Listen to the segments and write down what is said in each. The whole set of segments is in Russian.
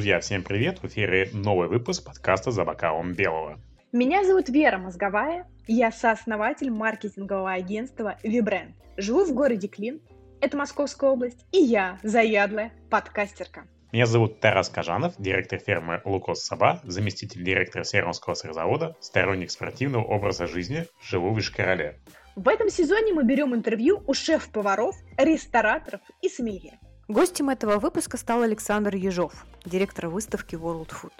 Друзья, всем привет! В эфире новый выпуск подкаста «За бокалом белого». Меня зовут Вера Мозговая, я сооснователь маркетингового агентства Вибренд. Живу в городе Клин, это Московская область, и я заядлая подкастерка. Меня зовут Тарас Кажанов, директор фермы Лукос Саба, заместитель директора Сермского сырзавода, сторонник спортивного образа жизни, живу в Ишкарале. В этом сезоне мы берем интервью у шеф-поваров, рестораторов и сомелье. Гостем этого выпуска стал Александр Ежов, директор выставки World Food.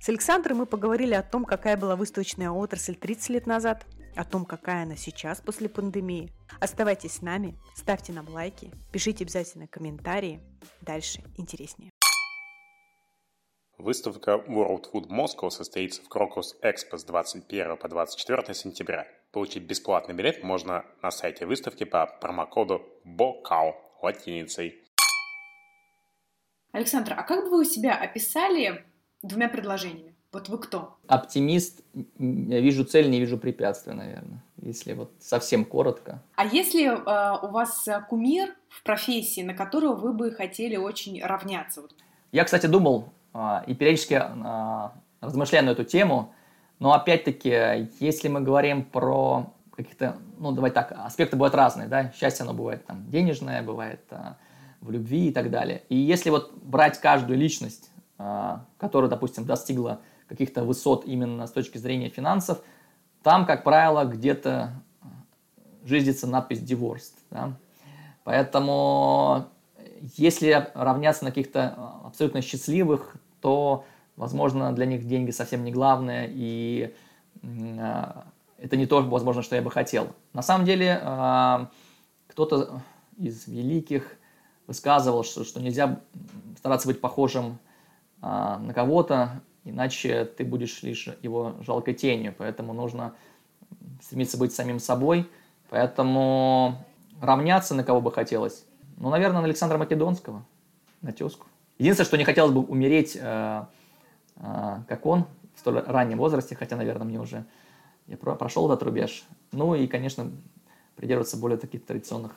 С Александром мы поговорили о том, какая была выставочная отрасль 30 лет назад, о том, какая она сейчас после пандемии. Оставайтесь с нами, ставьте нам лайки, пишите обязательно комментарии. Дальше интереснее. Выставка World Food Moscow состоится в Крокус Экспо с 21 по 24 сентября. Получить бесплатный билет можно на сайте выставки по промокоду BOCAO латиницей. Александр, а как бы вы себя описали двумя предложениями? Вот вы кто? Оптимист. Я вижу цель, не вижу препятствия, наверное. Если вот совсем коротко. А если э, у вас кумир в профессии, на которого вы бы хотели очень равняться? Я, кстати, думал э, и периодически э, размышляю на эту тему, но опять-таки, если мы говорим про каких-то, ну, давай так, аспекты бывают разные, да, счастье, оно бывает там денежное, бывает в любви и так далее. И если вот брать каждую личность, а, которая, допустим, достигла каких-то высот именно с точки зрения финансов, там, как правило, где-то жизнится надпись «divorced». Да? Поэтому если равняться на каких-то абсолютно счастливых, то, возможно, для них деньги совсем не главное, и а, это не то, возможно, что я бы хотел. На самом деле, а, кто-то из великих высказывал, что, что нельзя стараться быть похожим а, на кого-то, иначе ты будешь лишь его жалкой тенью. Поэтому нужно стремиться быть самим собой. Поэтому равняться на кого бы хотелось. Ну, наверное, на Александра Македонского, на тезку. Единственное, что не хотелось бы умереть, э, э, как он, в столь раннем возрасте, хотя, наверное, мне уже я прошел этот рубеж. Ну и, конечно, придерживаться более таких традиционных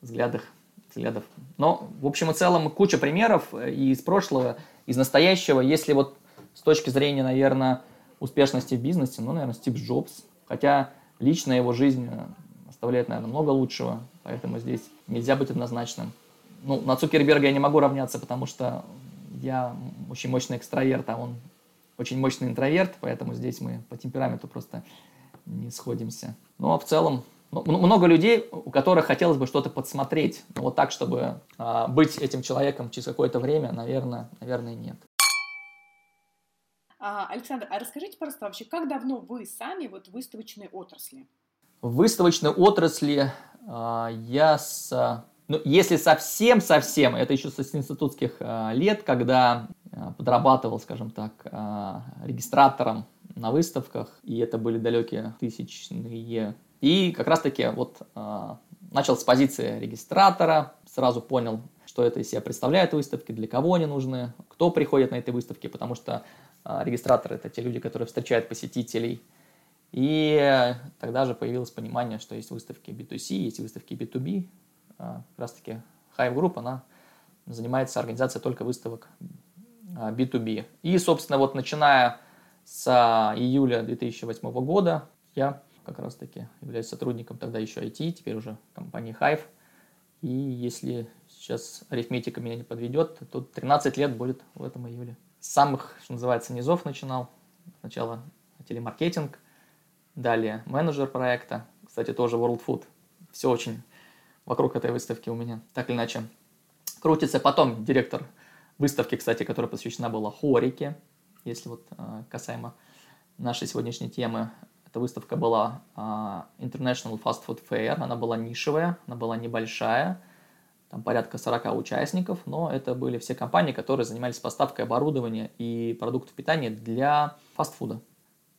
взглядов взглядов. Но, в общем и целом, куча примеров э, и из прошлого, из настоящего. Если вот с точки зрения, наверное, успешности в бизнесе, ну, наверное, Стив Джобс. Хотя лично его жизнь э, оставляет, наверное, много лучшего, поэтому здесь нельзя быть однозначным. Ну, на Цукерберга я не могу равняться, потому что я очень мощный экстраверт, а он очень мощный интроверт, поэтому здесь мы по темпераменту просто не сходимся. Ну, а в целом, много людей, у которых хотелось бы что-то подсмотреть, но вот так, чтобы а, быть этим человеком через какое-то время, наверное, наверное, нет. А, Александр, а расскажите, пожалуйста, вообще, как давно вы сами вот в выставочной отрасли? В выставочной отрасли а, я с... Ну, если совсем-совсем, это еще с институтских а, лет, когда а, подрабатывал, скажем так, а, регистратором на выставках, и это были далекие тысячные и как раз-таки вот э, начал с позиции регистратора, сразу понял, что это из себя представляет выставки, для кого они нужны, кто приходит на эти выставки, потому что э, регистраторы – это те люди, которые встречают посетителей. И тогда же появилось понимание, что есть выставки B2C, есть выставки B2B. Э, как раз-таки Hive Group, она занимается организацией только выставок B2B. И, собственно, вот начиная с июля 2008 года я как раз таки являюсь сотрудником тогда еще IT, теперь уже компании Hive. И если сейчас арифметика меня не подведет, то 13 лет будет в этом июле. С самых, что называется, низов начинал. Сначала телемаркетинг, далее менеджер проекта, кстати, тоже World Food. Все очень вокруг этой выставки у меня, так или иначе, крутится. Потом директор выставки, кстати, которая посвящена была хорике, если вот а, касаемо нашей сегодняшней темы. Эта выставка была uh, International Fast Food Fair, она была нишевая, она была небольшая, там порядка 40 участников, но это были все компании, которые занимались поставкой оборудования и продуктов питания для фастфуда.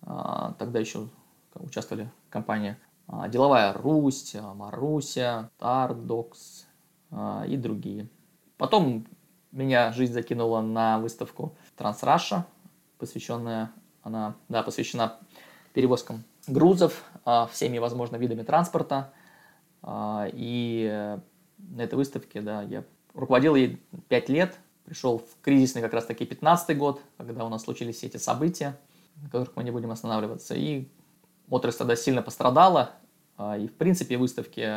Uh, тогда еще участвовали компании uh, Деловая Русь, Маруся, Тардокс и другие. Потом меня жизнь закинула на выставку Трансраша, посвященная, она, да, посвящена перевозкам грузов а, всеми возможными видами транспорта. А, и на этой выставке, да, я руководил ей 5 лет. пришел в кризисный как раз-таки 15 год, когда у нас случились все эти события, на которых мы не будем останавливаться. И отрасль тогда сильно пострадала, а, и в принципе выставки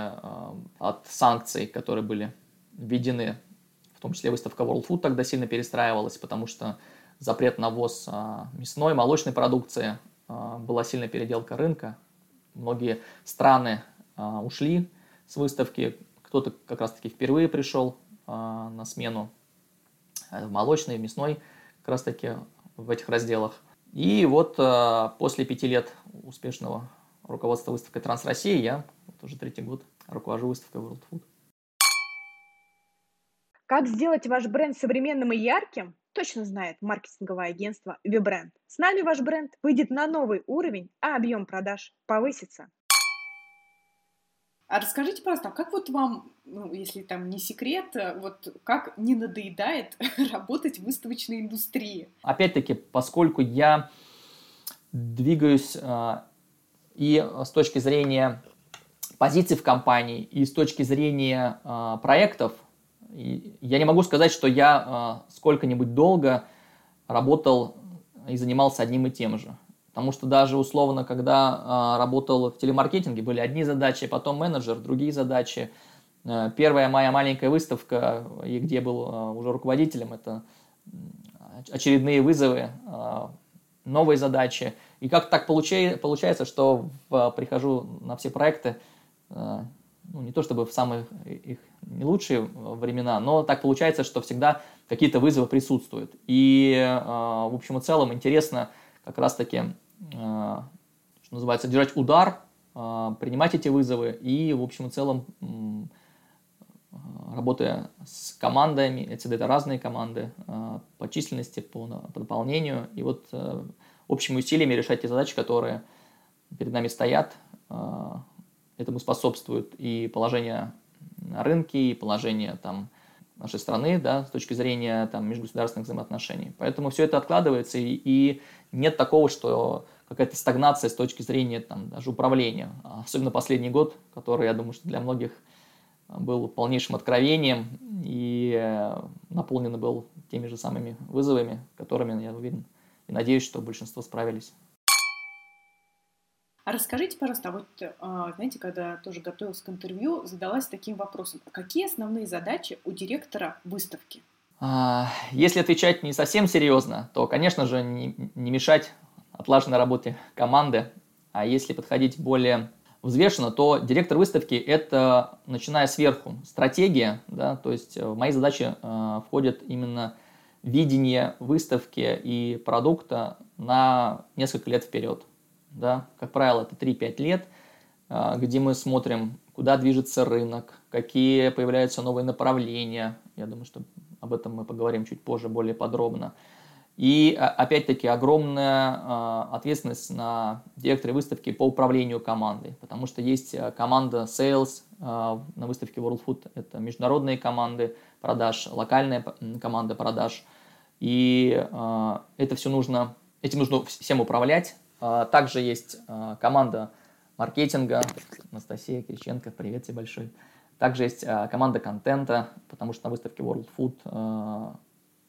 от санкций, которые были введены, в том числе выставка World Food тогда сильно перестраивалась, потому что запрет на ввоз мясной, молочной продукции, была сильная переделка рынка. Многие страны ушли с выставки, кто-то как раз-таки впервые пришел на смену в молочной, в мясной, как раз-таки в этих разделах. И вот после пяти лет успешного руководства выставкой Транс России, я вот уже третий год руковожу выставкой World Food. Как сделать ваш бренд современным и ярким, точно знает маркетинговое агентство ViBrand. С нами ваш бренд выйдет на новый уровень, а объем продаж повысится. А расскажите, пожалуйста, а как вот вам, ну, если там не секрет, вот как не надоедает работать в выставочной индустрии? Опять-таки, поскольку я двигаюсь а, и с точки зрения позиций в компании, и с точки зрения э, проектов, я не могу сказать, что я э, сколько-нибудь долго работал и занимался одним и тем же. Потому что даже условно, когда э, работал в телемаркетинге, были одни задачи, потом менеджер, другие задачи. Э, первая моя маленькая выставка, и где был э, уже руководителем, это очередные вызовы, новые задачи. И как так получается, что прихожу на все проекты, ну, не то чтобы в самые их не лучшие времена, но так получается, что всегда какие-то вызовы присутствуют. И, э, в общем и целом, интересно как раз-таки, э, что называется, держать удар, принимать эти вызовы и, в общем и целом, работая с командами, эти это разные команды по численности, по, по дополнению, и вот общими усилиями решать те задачи, которые перед нами стоят. Этому способствует и положение на рынке, и положение там, нашей страны, да, с точки зрения там, межгосударственных взаимоотношений. Поэтому все это откладывается, и, и нет такого, что какая-то стагнация с точки зрения там, даже управления. Особенно последний год, который, я думаю, что для многих был полнейшим откровением и наполнен был теми же самыми вызовами, которыми, я уверен, и надеюсь, что большинство справились. А расскажите, пожалуйста, а вот, а, знаете, когда тоже готовилась к интервью, задалась таким вопросом. Какие основные задачи у директора выставки? А, если отвечать не совсем серьезно, то, конечно же, не, не мешать отлаженной работе команды. А если подходить более взвешенно, то директор выставки – это, начиная сверху, стратегия. Да, то есть в мои задачи э, входят именно видение выставки и продукта на несколько лет вперед. Да? Как правило, это 3-5 лет, а, где мы смотрим, куда движется рынок, какие появляются новые направления. Я думаю, что об этом мы поговорим чуть позже более подробно. И а, опять-таки огромная а, ответственность на директоре выставки по управлению командой, потому что есть команда sales на выставке World Food, это международные команды продаж, локальная команда продаж, и это все нужно, этим нужно всем управлять. Э, также есть э, команда маркетинга, Анастасия Кириченко, привет тебе большой. Также есть э, команда контента, потому что на выставке World Food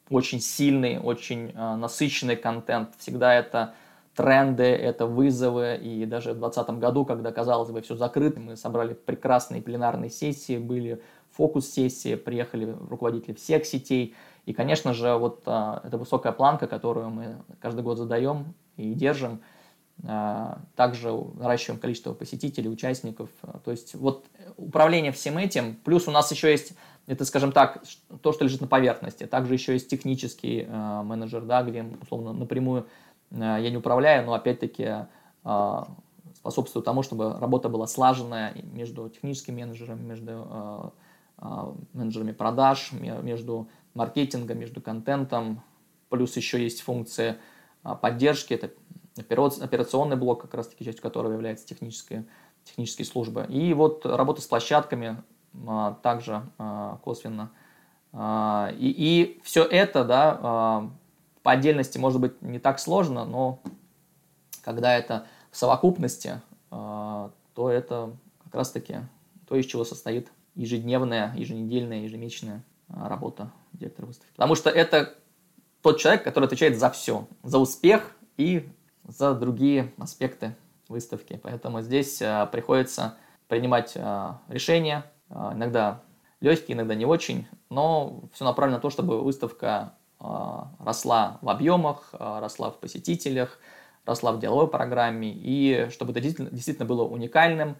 очень сильный, очень насыщенный контент. Всегда это тренды, это вызовы. И даже в 2020 году, когда, казалось бы, все закрыто, мы собрали прекрасные пленарные сессии, были фокус-сессии, приехали руководители всех сетей. И, конечно же, вот а, эта высокая планка, которую мы каждый год задаем и держим, а, также наращиваем количество посетителей, участников. То есть вот управление всем этим, плюс у нас еще есть, это, скажем так, то, что лежит на поверхности. Также еще есть технический а, менеджер, да, где, условно, напрямую а, я не управляю, но опять-таки а, способствую тому, чтобы работа была слаженная между техническими менеджерами, между а, а менеджерами продаж, между маркетинга, между контентом. Плюс еще есть функция а, поддержки, это операционный блок, как раз таки частью которого является техническая, технические службы. И вот работа с площадками а, также а, косвенно. И, и все это, да, по отдельности может быть не так сложно, но когда это в совокупности, то это как раз таки то, из чего состоит ежедневная, еженедельная, ежемесячная работа директор выставки. Потому что это тот человек, который отвечает за все, за успех и за другие аспекты выставки. Поэтому здесь а, приходится принимать а, решения, а, иногда легкие, иногда не очень, но все направлено на то, чтобы выставка росла в объемах, росла в посетителях, росла в деловой программе, и чтобы это действительно, было уникальным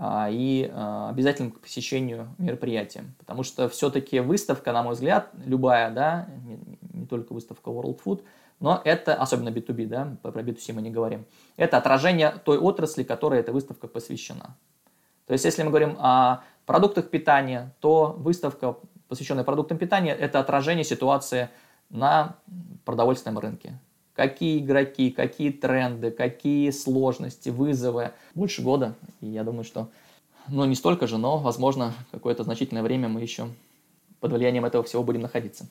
и обязательным к посещению мероприятия. Потому что все-таки выставка, на мой взгляд, любая, да, не только выставка World Food – но это, особенно B2B, да, про B2C мы не говорим, это отражение той отрасли, которой эта выставка посвящена. То есть, если мы говорим о продуктах питания, то выставка, посвященная продуктам питания, это отражение ситуации на продовольственном рынке. Какие игроки, какие тренды, какие сложности, вызовы. Больше года. И я думаю, что, ну, не столько же, но, возможно, какое-то значительное время мы еще под влиянием этого всего будем находиться.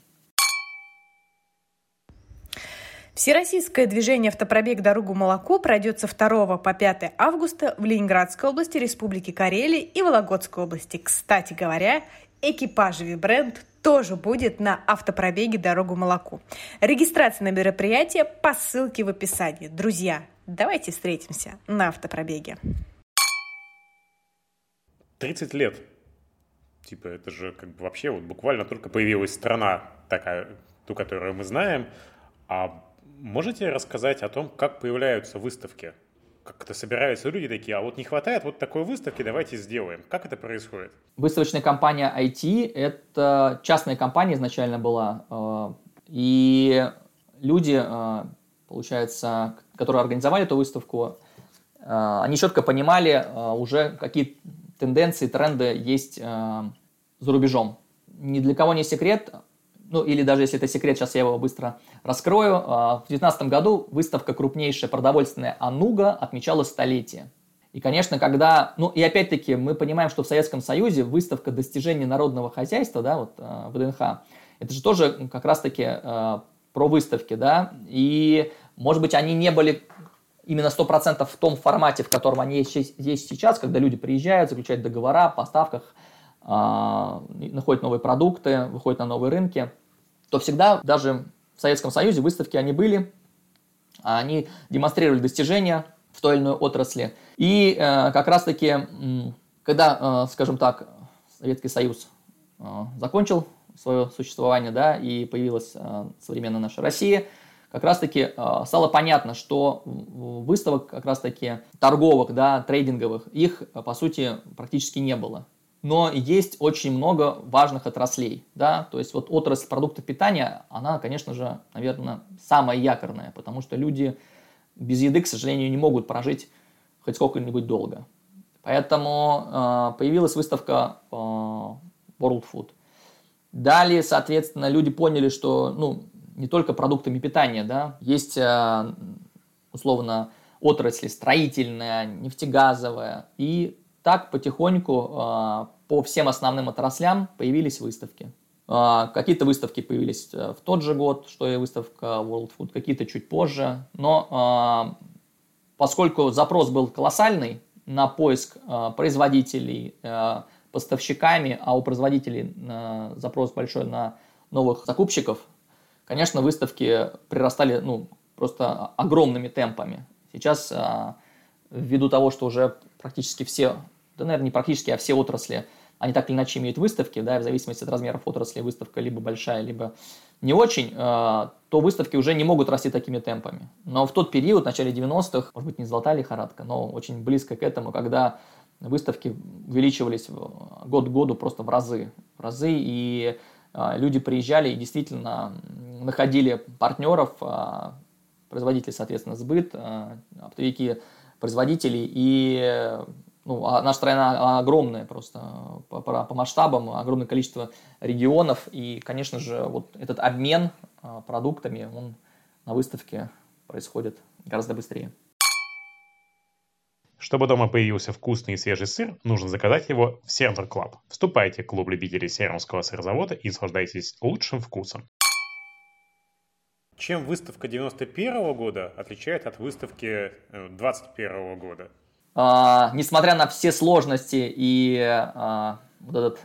Всероссийское движение «Автопробег. Дорогу молоку» пройдет со 2 по 5 августа в Ленинградской области, Республике Карелия и Вологодской области. Кстати говоря, экипаж Вибренд тоже будет на автопробеге «Дорогу молоку». Регистрация на мероприятие по ссылке в описании. Друзья, давайте встретимся на автопробеге. 30 лет. Типа, это же как бы вообще вот буквально только появилась страна такая, ту, которую мы знаем, а Можете рассказать о том, как появляются выставки? Как-то собираются люди такие, а вот не хватает вот такой выставки, давайте сделаем. Как это происходит? Выставочная компания IT – это частная компания изначально была. Э, и люди, э, получается, которые организовали эту выставку, э, они четко понимали уже, какие тенденции, тренды есть за рубежом. Ни для кого не секрет, ну или даже если это секрет, сейчас я его быстро раскрою. А, в 2019 году выставка крупнейшая продовольственная «Ануга» отмечала столетие. И, конечно, когда, ну и опять-таки мы понимаем, что в Советском Союзе выставка достижений народного хозяйства, да, вот а, ВДНХ, это же тоже как раз-таки э, про выставки, да, и, может быть, они не были именно 100% в том формате, в котором они есть, есть сейчас, когда люди приезжают, заключают договора о поставках, находят новые продукты, выходят на новые рынки, то всегда даже в Советском Союзе выставки они были, они демонстрировали достижения в той или иной отрасли. И э, как раз-таки, когда, э, скажем так, Советский Союз э, закончил свое существование, да, и появилась современная наша Россия, как раз-таки стало понятно, что выставок как раз-таки торговых, да, трейдинговых, их, по сути, практически не было но есть очень много важных отраслей, да, то есть вот отрасль продуктов питания, она, конечно же, наверное, самая якорная, потому что люди без еды, к сожалению, не могут прожить хоть сколько-нибудь долго. Поэтому э, появилась выставка э, World Food. Далее, соответственно, люди поняли, что, ну, не только продуктами питания, да, есть, э, условно, отрасли строительная, нефтегазовая, и так потихоньку по всем основным отраслям появились выставки. А, какие-то выставки появились э, в тот же год, что и выставка World Food, какие-то чуть позже. Но а, поскольку запрос был колоссальный на поиск а, производителей, поставщиками, а у производителей запрос большой на новых закупщиков, конечно, выставки прирастали ну, просто огромными темпами. Сейчас, ввиду того, что уже практически все, да, наверное, не практически, а все отрасли они так или иначе имеют выставки, да, в зависимости от размеров отрасли, выставка либо большая, либо не очень, э, то выставки уже не могут расти такими темпами. Но в тот период, в начале 90-х, может быть, не золотая лихорадка, но очень близко к этому, когда выставки увеличивались год к году просто в разы, в разы, и э, люди приезжали и действительно находили партнеров, э, производители, соответственно, сбыт, оптовики, производители, и ну, а наша страна огромная просто по, по, по масштабам, огромное количество регионов, и, конечно же, вот этот обмен а, продуктами, он на выставке происходит гораздо быстрее. Чтобы дома появился вкусный и свежий сыр, нужно заказать его в Сернур Club. Вступайте в клуб любителей сернурского сырзавода и наслаждайтесь лучшим вкусом. Чем выставка 91 года отличает от выставки 21 э, года? А, несмотря на все сложности и а, вот этот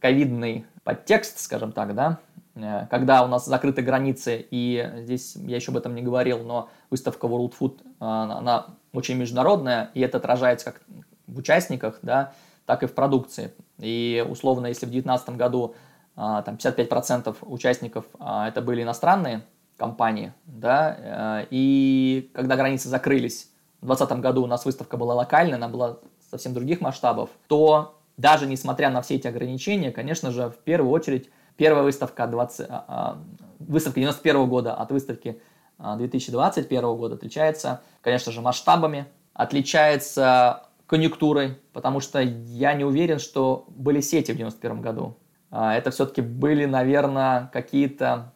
ковидный подтекст, скажем так, да, э, когда у нас закрыты границы, и здесь я еще об этом не говорил, но выставка World Food, она очень международная, и это отражается как в участниках, да, так и в продукции. И условно, если в 2019 году там 55% участников это были иностранные компании, да, и когда границы закрылись, в 2020 году у нас выставка была локальная, она была совсем других масштабов, то даже несмотря на все эти ограничения, конечно же, в первую очередь, первая выставка, 20, а, а, выставка 91 года от выставки 2021 а, года отличается, конечно же, масштабами, отличается конъюнктурой, потому что я не уверен, что были сети в 91 году. Это все-таки были, наверное, какие-то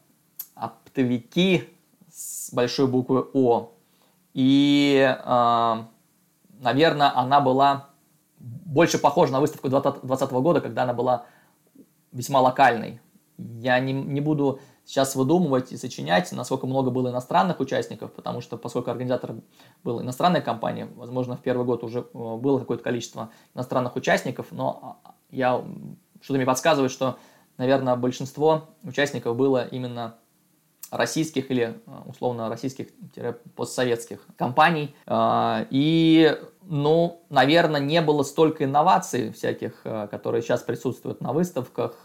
оптовики с большой буквы О. И, наверное, она была больше похожа на выставку 2020 года, когда она была весьма локальной. Я не, не буду сейчас выдумывать и сочинять, насколько много было иностранных участников, потому что поскольку организатор был иностранной компанией, возможно, в первый год уже э, было какое-то количество иностранных участников, но а, я что-то мне подсказывает, что, наверное, большинство участников было именно российских или э, условно российских-постсоветских компаний. Э, и, ну, наверное, не было столько инноваций всяких, э, которые сейчас присутствуют на выставках.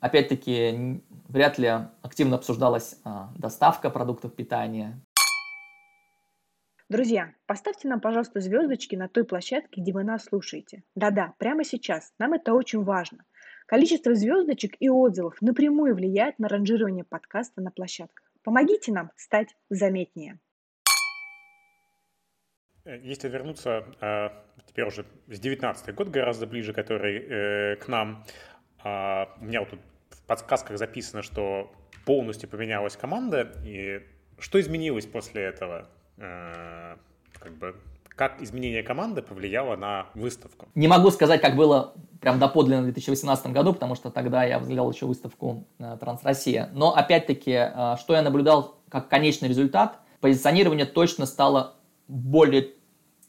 Опять-таки, вряд ли активно обсуждалась доставка продуктов питания. Друзья, поставьте нам, пожалуйста, звездочки на той площадке, где вы нас слушаете. Да-да, прямо сейчас. Нам это очень важно. Количество звездочек и отзывов напрямую влияет на ранжирование подкаста на площадках. Помогите нам стать заметнее. Э, если вернуться э, теперь уже с 19 год, гораздо ближе, который э, к нам, а, у меня вот тут в подсказках записано, что полностью поменялась команда, и что изменилось после этого? Как бы как изменение команды повлияло на выставку? Не могу сказать, как было прям доподлинно в 2018 году, потому что тогда я взглял еще выставку э, Трансроссия. Но опять-таки, э, что я наблюдал как конечный результат, позиционирование точно стало более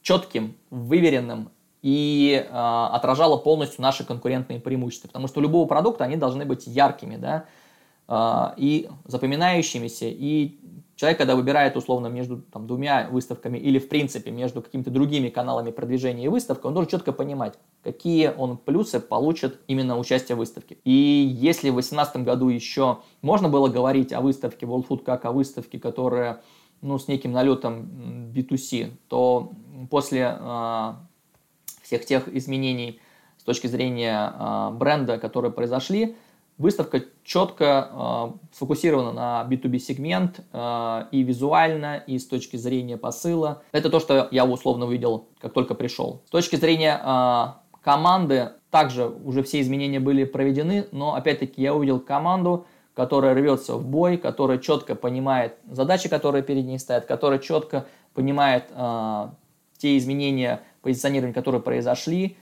четким, выверенным и э, отражало полностью наши конкурентные преимущества. Потому что у любого продукта они должны быть яркими, да, э, и запоминающимися, и человек, когда выбирает условно между там, двумя выставками или в принципе между какими-то другими каналами продвижения и выставкой, он должен четко понимать, какие он плюсы получит именно участие в выставке. И если в 2018 году еще можно было говорить о выставке World Food как о выставке, которая ну, с неким налетом B2C, то после э, всех тех изменений с точки зрения э, бренда, которые произошли, Выставка четко э, сфокусирована на B2B сегмент э, и визуально, и с точки зрения посыла. Это то, что я условно увидел, как только пришел. С точки зрения э, команды, также уже все изменения были проведены, но опять-таки я увидел команду, которая рвется в бой, которая четко понимает задачи, которые перед ней стоят, которая четко понимает э, те изменения позиционирования, которые произошли,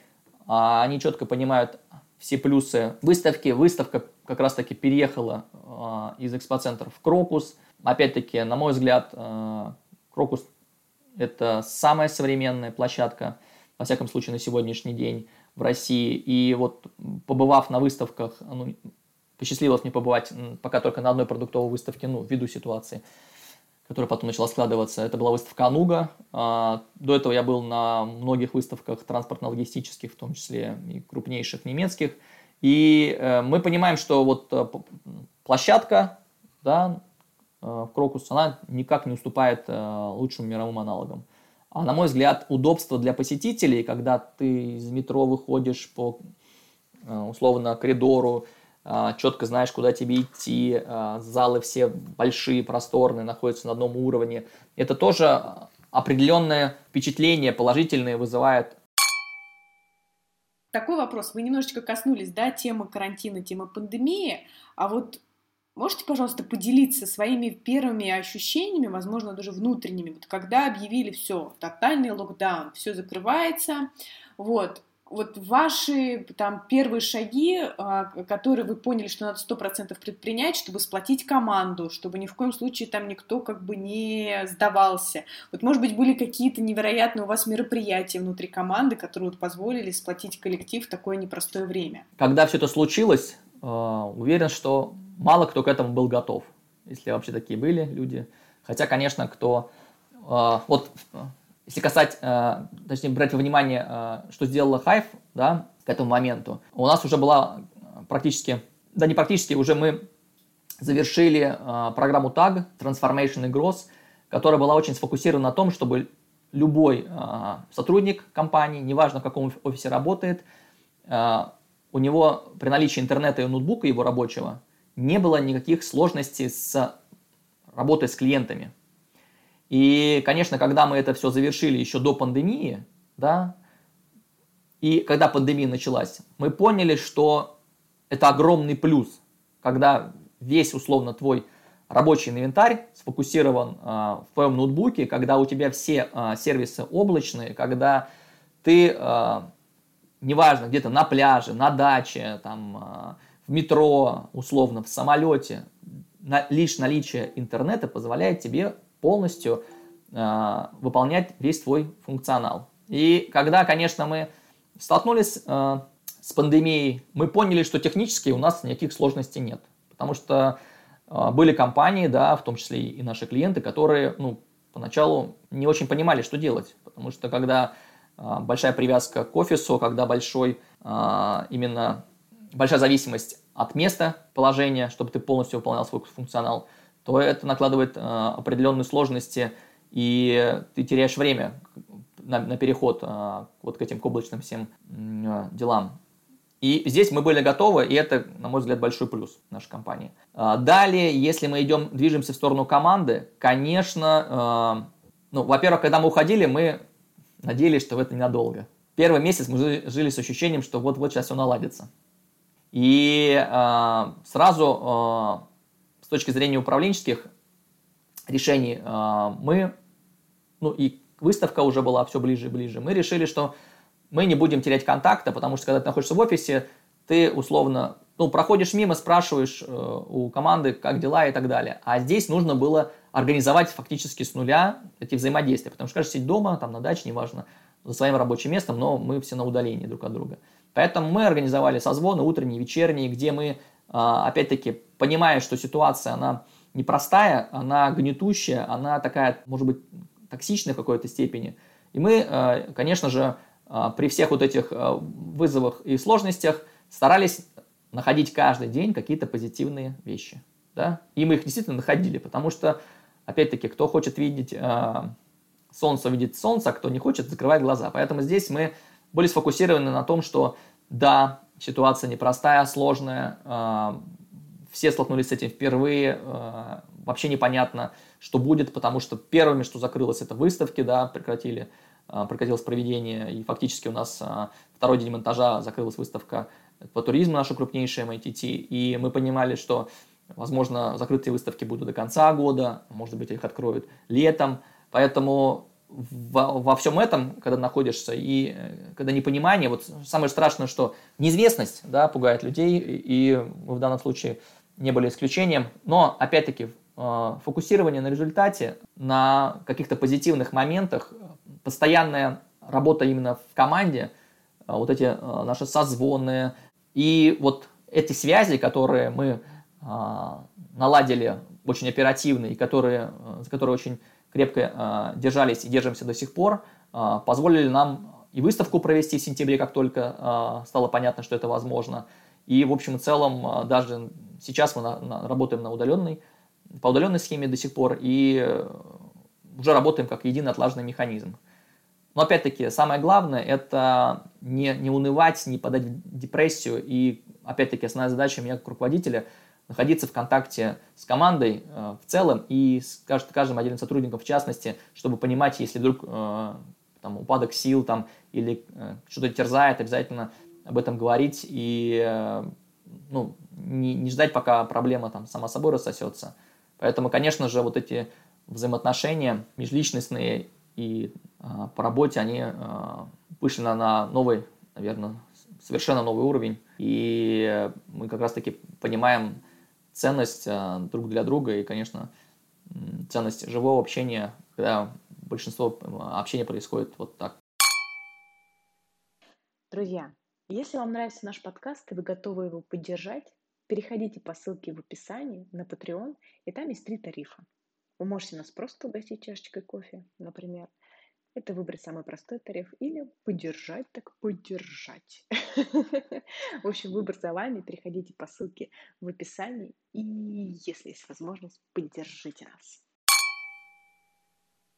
а они четко понимают все плюсы выставки. Выставка как раз-таки переехала э, из экспоцентра в Крокус. Опять-таки, на мой взгляд, э, Крокус – это самая современная площадка, во всяком случае, на сегодняшний день в России. И вот побывав на выставках, ну, посчастливилось мне побывать пока только на одной продуктовой выставке, ну, ввиду ситуации, которая потом начала складываться. Это была выставка Ануга. До этого я был на многих выставках транспортно-логистических, в том числе и крупнейших немецких. И э, мы понимаем, что вот э, площадка, да, э, Крокус, она никак не уступает лучшим мировым аналогам. А на мой взгляд, удобство для посетителей, когда ты из метро выходишь по условно коридору, а, четко знаешь, куда тебе идти, а, залы все большие, просторные, находятся на одном уровне. Это тоже определенное впечатление положительное вызывает. Такой вопрос. Вы немножечко коснулись, да, темы карантина, темы пандемии, а вот Можете, пожалуйста, поделиться своими первыми ощущениями, возможно, даже внутренними, вот когда объявили все, тотальный локдаун, все закрывается, вот, вот ваши там первые шаги, а, которые вы поняли, что надо сто процентов предпринять, чтобы сплотить команду, чтобы ни в коем случае там никто как бы не сдавался. Вот, может быть, были какие-то невероятные у вас мероприятия внутри команды, которые вот позволили сплотить коллектив в такое непростое время? Когда все это случилось, а, уверен, что мало кто к этому был готов, если вообще такие были люди. Хотя, конечно, кто... Э, вот если касать, э, точнее, брать во внимание, э, что сделала Hive, да, к этому моменту, у нас уже была практически, да не практически, уже мы завершили э, программу TAG, Transformation и Growth, которая была очень сфокусирована на том, чтобы любой э, сотрудник компании, неважно в каком офисе работает, э, у него при наличии интернета и ноутбука его рабочего не было никаких сложностей с работой с клиентами. И, конечно, когда мы это все завершили еще до пандемии, да, и когда пандемия началась, мы поняли, что это огромный плюс, когда весь условно твой рабочий инвентарь сфокусирован а, в твоем ноутбуке, когда у тебя все а, сервисы облачные, когда ты, а, неважно, где-то на пляже, на даче, там, а, в метро, условно, в самолете, на, лишь наличие интернета позволяет тебе полностью э, выполнять весь твой функционал. И когда, конечно, мы столкнулись э, с пандемией, мы поняли, что технически у нас никаких сложностей нет. Потому что э, были компании, да, в том числе и наши клиенты, которые ну, поначалу не очень понимали, что делать. Потому что когда э, большая привязка к офису, когда большой э, именно большая зависимость от места положения, чтобы ты полностью выполнял свой функционал, то это накладывает э, определенные сложности, и ты теряешь время на, на переход э, вот к этим к облачным всем э, делам. И здесь мы были готовы, и это, на мой взгляд, большой плюс нашей компании. Далее, если мы идем, движемся в сторону команды, конечно, ну, во-первых, когда мы уходили, мы надеялись, что это ненадолго. Первый месяц мы жили с ощущением, что вот-вот сейчас все наладится. И сразу с точки зрения управленческих решений а, мы, ну и выставка уже была все ближе и ближе, мы решили, что мы не будем терять контакта, потому что когда ты находишься в офисе, ты условно, ну, проходишь мимо, спрашиваешь э, у команды, как дела и так далее. А здесь нужно было организовать фактически с нуля эти взаимодействия, потому что каждый сидит дома, там на даче, неважно, за своим рабочим местом, но мы все на удалении друг от друга. Поэтому мы организовали созвоны утренние, вечерние, где мы, опять-таки, понимая, что ситуация, она непростая, она гнетущая, она такая, может быть, токсичная в какой-то степени. И мы, э, конечно же, э, при всех вот этих э, вызовах и сложностях старались находить каждый день какие-то позитивные вещи. Да? И мы их действительно находили, потому что, опять-таки, кто хочет видеть солнце, видит солнце, а кто не хочет, закрывает глаза. Поэтому здесь мы были сфокусированы на том, что да, ситуация непростая, сложная, все столкнулись с этим впервые, э, вообще непонятно, что будет, потому что первыми, что закрылось, это выставки, да, прекратили, э, прекратилось проведение, и фактически у нас второй день монтажа закрылась выставка по туризму, наша крупнейшая MITT, и мы понимали, что, возможно, закрытые выставки будут до конца года, может быть, их откроют летом, поэтому во, во всем этом, когда находишься, и когда непонимание, вот самое страшное, что неизвестность да, пугает людей, и в данном случае не были исключением. Но, опять-таки, э, фокусирование на результате, на каких-то позитивных моментах, постоянная работа именно в команде, э, вот эти э, наши созвоны и вот эти связи, которые мы наладили очень оперативно и которые, за которые очень крепко держались и держимся до сих пор, позволили нам и выставку провести в сентябре, как только стало понятно, что это возможно. И, в общем и целом, даже Сейчас мы работаем на удаленной, по удаленной схеме до сих пор и э, уже работаем как единый отлаженный механизм. Но опять-таки, самое главное – это не, не унывать, не подать в депрессию. И опять-таки, основная задача меня как руководителя – находиться в контакте с командой э, в целом и с каждым, каждым отдельным сотрудником в частности, чтобы понимать, если вдруг э, там, упадок сил там, или э, что-то терзает, обязательно об этом говорить и э, ну, не, не ждать, пока проблема там сама собой рассосется. Поэтому, конечно же, вот эти взаимоотношения межличностные и а, по работе, они а, вышли на, на новый, наверное, совершенно новый уровень. И мы как раз-таки понимаем ценность а, друг для друга и, конечно, ценность живого общения, когда большинство общения происходит вот так. Друзья, если вам нравится наш подкаст и вы готовы его поддержать, переходите по ссылке в описании на Patreon, и там есть три тарифа. Вы можете нас просто угостить чашечкой кофе, например. Это выбрать самый простой тариф или поддержать, так поддержать. В общем, выбор за вами. Переходите по ссылке в описании и, если есть возможность, поддержите нас.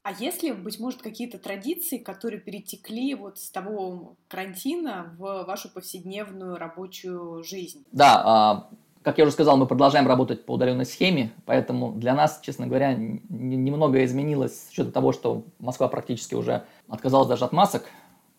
А если, быть может, какие-то традиции, которые перетекли вот с того карантина в вашу повседневную рабочую жизнь? Да, а, как я уже сказал, мы продолжаем работать по удаленной схеме, поэтому для нас, честно говоря, немного изменилось с учетом того, что Москва практически уже отказалась даже от масок,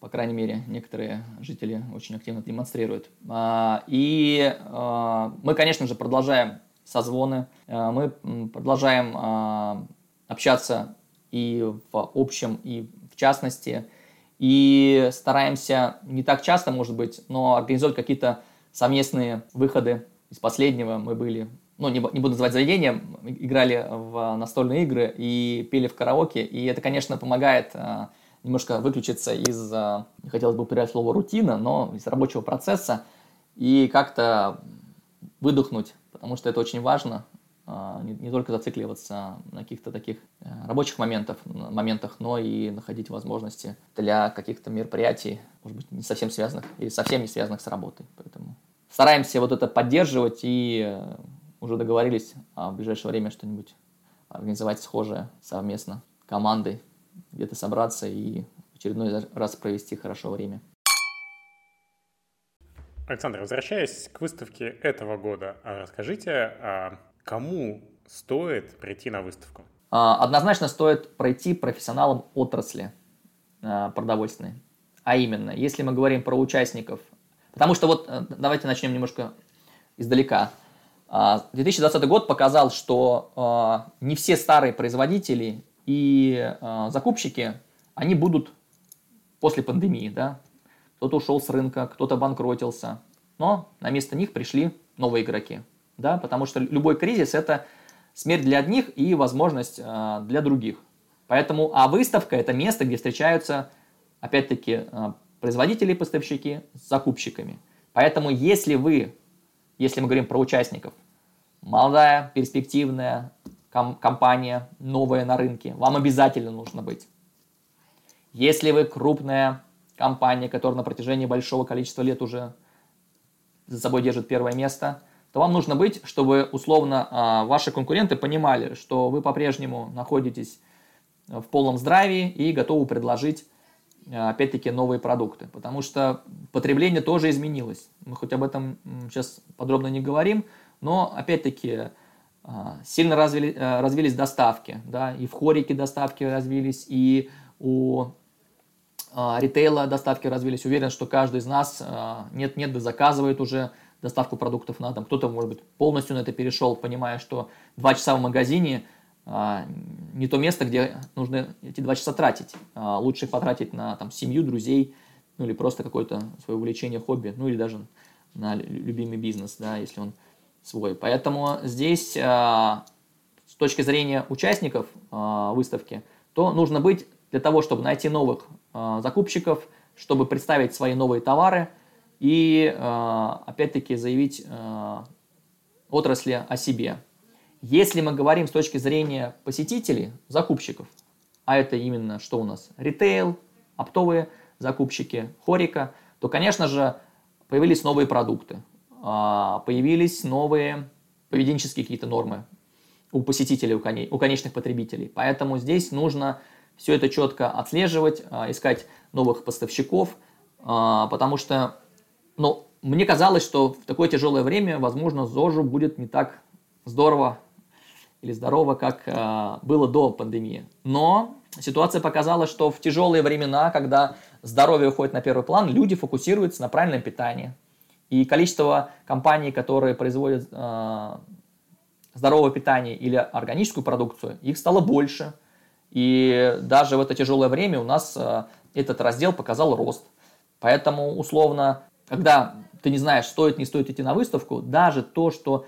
по крайней мере, некоторые жители очень активно демонстрируют. А, и а, мы, конечно же, продолжаем созвоны, мы продолжаем общаться и в общем, и в частности. И стараемся не так часто, может быть, но организовать какие-то совместные выходы. Из последнего мы были, ну, не, не буду называть заведением, играли в настольные игры и пели в караоке. И это, конечно, помогает э, немножко выключиться из, э, не хотелось бы упирать слово рутина, но из рабочего процесса и как-то выдохнуть, потому что это очень важно. А, не, не только зацикливаться на каких-то таких э, рабочих моментах, моментах, но и находить возможности для каких-то мероприятий, может быть, не совсем связанных или совсем не связанных с работой. Поэтому стараемся вот это поддерживать и э, уже договорились а в ближайшее время что-нибудь организовать схожее совместно командой, где-то собраться и в очередной раз провести хорошо время. Александр, возвращаясь к выставке этого года, а расскажите о Кому стоит прийти на выставку? А, однозначно стоит пройти профессионалам отрасли а, продовольственной. А именно, если мы говорим про участников, потому что вот э, давайте начнем немножко издалека. 2020 а, год показал, что не все старые производители и закупщики, они будут после пандемии, да. Кто-то ушел с рынка, кто-то банкротился, но на место них пришли новые игроки да, потому что любой кризис – это смерть для одних и возможность для других. Поэтому, а выставка – это место, где встречаются, опять-таки, производители и поставщики с закупщиками. Поэтому, если вы, если мы говорим про участников, молодая, перспективная ком- компания, новая на рынке, вам обязательно нужно быть. Если вы крупная компания, которая на протяжении большого количества лет уже за собой держит первое место – то вам нужно быть, чтобы условно а, ваши конкуренты понимали, что вы по-прежнему находитесь в полном здравии и готовы предложить опять-таки новые продукты. Потому что потребление тоже изменилось. Мы хоть об этом сейчас подробно не говорим, но опять-таки а, сильно развили, развились доставки. Да, и в хорике доставки развились, и у ритейла доставки развились. Уверен, что каждый из нас нет-нет да заказывает уже доставку продуктов на дом. Кто-то, может быть, полностью на это перешел, понимая, что два часа в магазине не то место, где нужно эти два часа тратить. А, лучше потратить на там, семью, друзей, ну или просто какое-то свое увлечение, хобби, ну или даже на любимый бизнес, да, если он свой. Поэтому здесь а, с точки зрения участников а, выставки, то нужно быть для того, чтобы найти новых а, закупщиков, чтобы представить свои новые товары – и опять-таки заявить отрасли о себе. Если мы говорим с точки зрения посетителей, закупщиков, а это именно что у нас? Ритейл, оптовые закупщики, хорика, то, конечно же, появились новые продукты, а, появились новые поведенческие какие-то нормы у посетителей, у конечных потребителей. Поэтому здесь нужно все это четко отслеживать, а, искать новых поставщиков, потому что но мне казалось, что в такое тяжелое время, возможно, ЗОЖу будет не так здорово или здорово, как э, было до пандемии. Но ситуация показала, что в тяжелые времена, когда здоровье уходит на первый план, люди фокусируются на правильном питании. И количество компаний, которые производят э, здоровое питание или органическую продукцию, их стало больше. И даже в это тяжелое время у нас э, этот раздел показал рост. Поэтому, условно, когда ты не знаешь, стоит, не стоит идти на выставку, даже то, что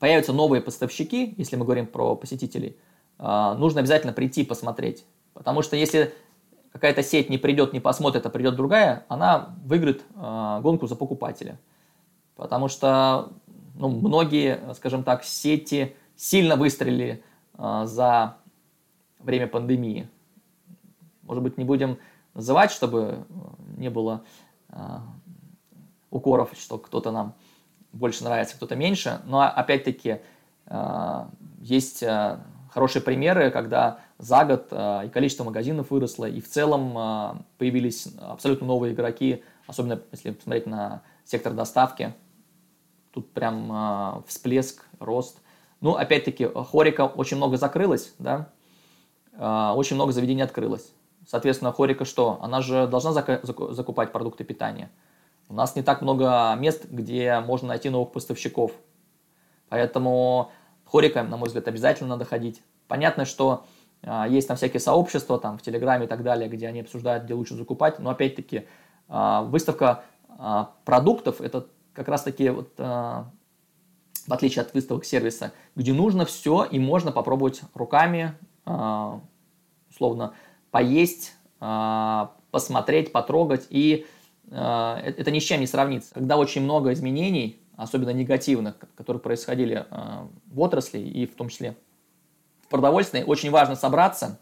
появятся новые поставщики, если мы говорим про посетителей, а, нужно обязательно прийти посмотреть. Потому что если какая-то сеть не придет, не посмотрит, а придет другая, она выиграет а, гонку за покупателя. Потому что ну, многие, скажем так, сети сильно выстрелили а, за время пандемии. Может быть, не будем называть, чтобы не было укоров, что кто-то нам больше нравится, кто-то меньше. Но опять-таки а, есть а, хорошие примеры, когда за год а, и количество магазинов выросло, и в целом а, появились абсолютно новые игроки, особенно если посмотреть на сектор доставки. Тут прям а, всплеск, рост. Ну, опять-таки, Хорика очень много закрылось, да, очень много заведений открылось. Соответственно, Хорика что? Она же должна закупать продукты питания. У нас не так много мест, где можно найти новых поставщиков. Поэтому Хорика, на мой взгляд, обязательно надо ходить. Понятно, что а, есть там всякие сообщества, там в Телеграме и так далее, где они обсуждают, где лучше закупать, но опять-таки а, выставка а, продуктов – это как раз-таки вот, в отличие от выставок сервиса, где нужно все и можно попробовать руками, условно, поесть, посмотреть, потрогать, и это ни с чем не сравнится. Когда очень много изменений, особенно негативных, которые происходили в отрасли и в том числе продовольственной очень важно собраться,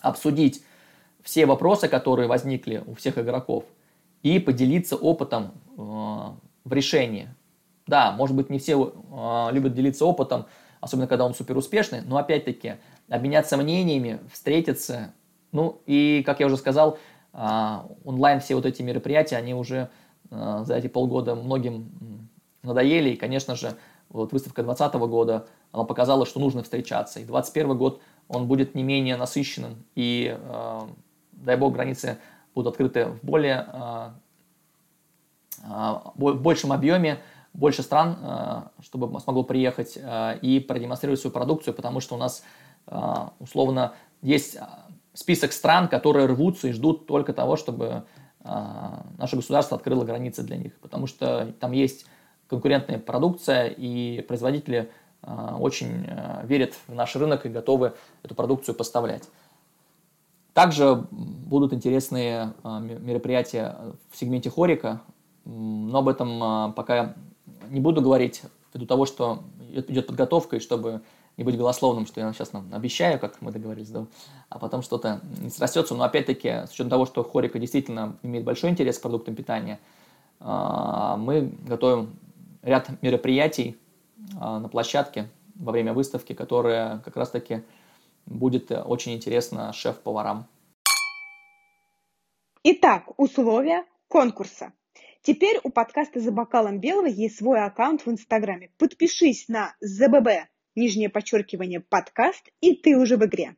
обсудить все вопросы, которые возникли у всех игроков, и поделиться опытом э, в решении. Да, может быть, не все э, любят делиться опытом, особенно когда он супер успешный, но опять-таки обменяться мнениями, встретиться. Ну и, как я уже сказал, э, онлайн все вот эти мероприятия, они уже э, за эти полгода многим надоели, и, конечно же, вот выставка 2020 года, она показала, что нужно встречаться. И 2021 год, он будет не менее насыщенным. И, э, дай бог, границы будут открыты в более, э, в большем объеме, больше стран, чтобы смогло приехать и продемонстрировать свою продукцию, потому что у нас, условно, есть список стран, которые рвутся и ждут только того, чтобы наше государство открыло границы для них, потому что там есть конкурентная продукция, и производители а, очень а, верят в наш рынок и готовы эту продукцию поставлять. Также будут интересные а, мероприятия в сегменте хорика, но об этом пока не буду говорить, ввиду того, что идет подготовка, и чтобы не быть голословным, что я сейчас нам обещаю, как мы договорились, да, а потом что-то не срастется. Но опять-таки, с учетом того, что хорика действительно имеет большой интерес к продуктам питания, мы готовим ряд мероприятий а, на площадке во время выставки, которая как раз-таки будет очень интересно шеф-поварам. Итак, условия конкурса. Теперь у подкаста «За бокалом белого» есть свой аккаунт в Инстаграме. Подпишись на ЗББ, нижнее подчеркивание, подкаст, и ты уже в игре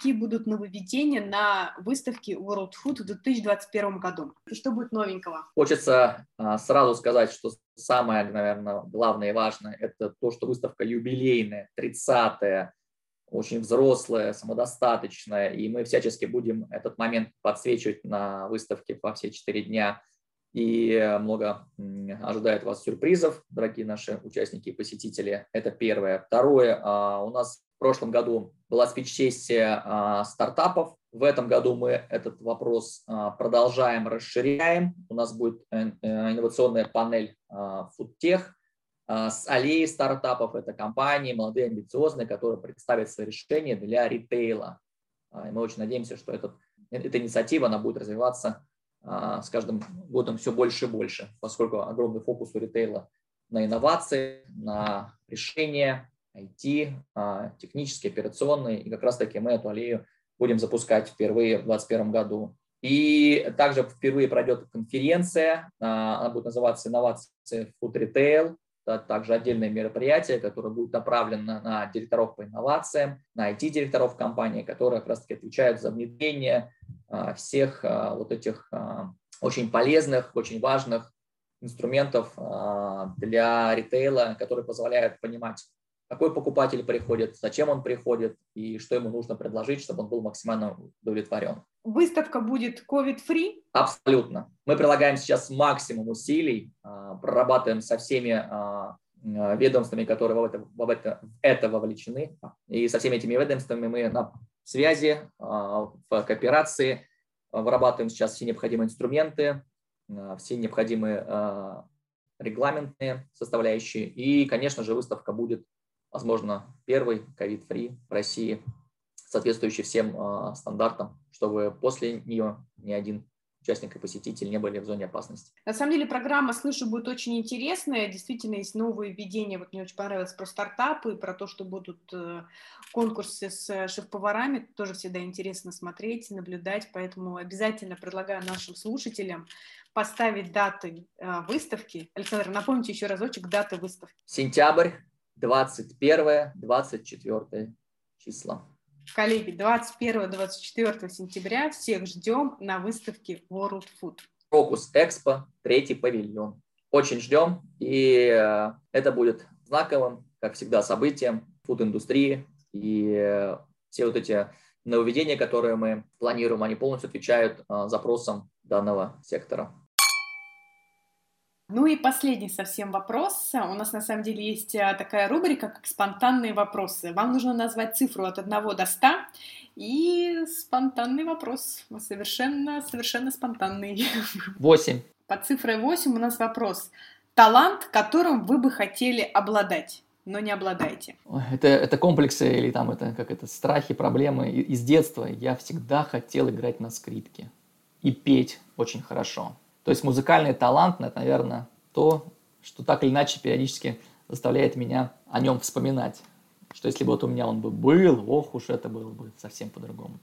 какие будут нововведения на выставке World Food в 2021 году? И что будет новенького? Хочется а, сразу сказать, что самое, наверное, главное и важное – это то, что выставка юбилейная, 30-я, очень взрослая, самодостаточная, и мы всячески будем этот момент подсвечивать на выставке по все четыре дня. И много ожидает вас сюрпризов, дорогие наши участники и посетители. Это первое. Второе, а, у нас в прошлом году была спич-сессия а, стартапов. В этом году мы этот вопрос а, продолжаем, расширяем. У нас будет э, э, инновационная панель FoodTech с аллеей стартапов. Это компании молодые, амбициозные, которые представят свои решения для ритейла. И мы очень надеемся, что этот, эта инициатива она будет развиваться с каждым годом все больше и больше, поскольку огромный фокус у ритейла на инновации, на решения, IT, а, технические, операционные, и как раз-таки мы эту аллею будем запускать впервые в 2021 году. И также впервые пройдет конференция, а, она будет называться «Инновации Food Retail», также отдельное мероприятие, которое будет направлено на директоров по инновациям, на IT-директоров компании, которые как раз-таки отвечают за внедрение а, всех вот этих очень полезных, очень важных инструментов для ритейла, которые позволяют понимать какой покупатель приходит, зачем он приходит и что ему нужно предложить, чтобы он был максимально удовлетворен. Выставка будет COVID-free? Абсолютно. Мы прилагаем сейчас максимум усилий, а, прорабатываем со всеми а, а, ведомствами, которые в это, в, это, в это вовлечены. И со всеми этими ведомствами мы на связи, в кооперации, вырабатываем сейчас все необходимые инструменты, все необходимые регламентные составляющие. И, конечно же, выставка будет, возможно, первый ковид-фри в России, соответствующий всем э, стандартам, чтобы после нее ни один участник и посетитель не были в зоне опасности. На самом деле программа, слышу, будет очень интересная. Действительно, есть новые введения. Вот мне очень понравилось про стартапы, про то, что будут э, конкурсы с шеф-поварами. Тоже всегда интересно смотреть, наблюдать. Поэтому обязательно предлагаю нашим слушателям поставить даты э, выставки. Александр, напомните еще разочек даты выставки. Сентябрь, 21-24 числа. Коллеги, 21-24 сентября всех ждем на выставке World Food. Фокус Экспо, третий павильон. Очень ждем, и э, это будет знаковым, как всегда, событием фуд-индустрии. И э, все вот эти нововведения, которые мы планируем, они полностью отвечают э, запросам данного сектора. Ну и последний совсем вопрос. У нас на самом деле есть а, такая рубрика, как спонтанные вопросы. Вам нужно назвать цифру от 1 до 100, и спонтанный вопрос. Совершенно, совершенно спонтанный. 8. Под цифрой 8 у нас вопрос. Талант, которым вы бы хотели обладать но не обладаете. Это, это комплексы или там это как это страхи, проблемы из детства. Я всегда хотел играть на скрипке и петь очень хорошо. То есть музыкальный талант, это, наверное, то, что так или иначе периодически заставляет меня о нем вспоминать. Что если бы вот у меня он бы был, ох уж это было бы совсем по-другому.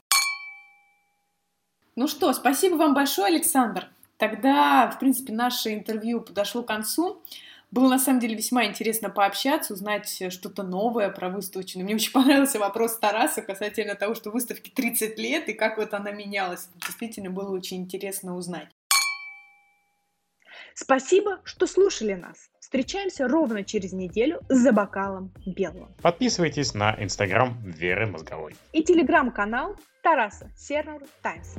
Ну что, спасибо вам большое, Александр. Тогда, в принципе, наше интервью подошло к концу. Было на самом деле весьма интересно пообщаться, узнать что-то новое про выставочную. Мне очень понравился вопрос Тараса касательно того, что выставке 30 лет и как вот она менялась. Действительно было очень интересно узнать. Спасибо, что слушали нас. Встречаемся ровно через неделю за бокалом белого. Подписывайтесь на инстаграм Веры Мозговой. И телеграм-канал Тараса Сернур Таймс.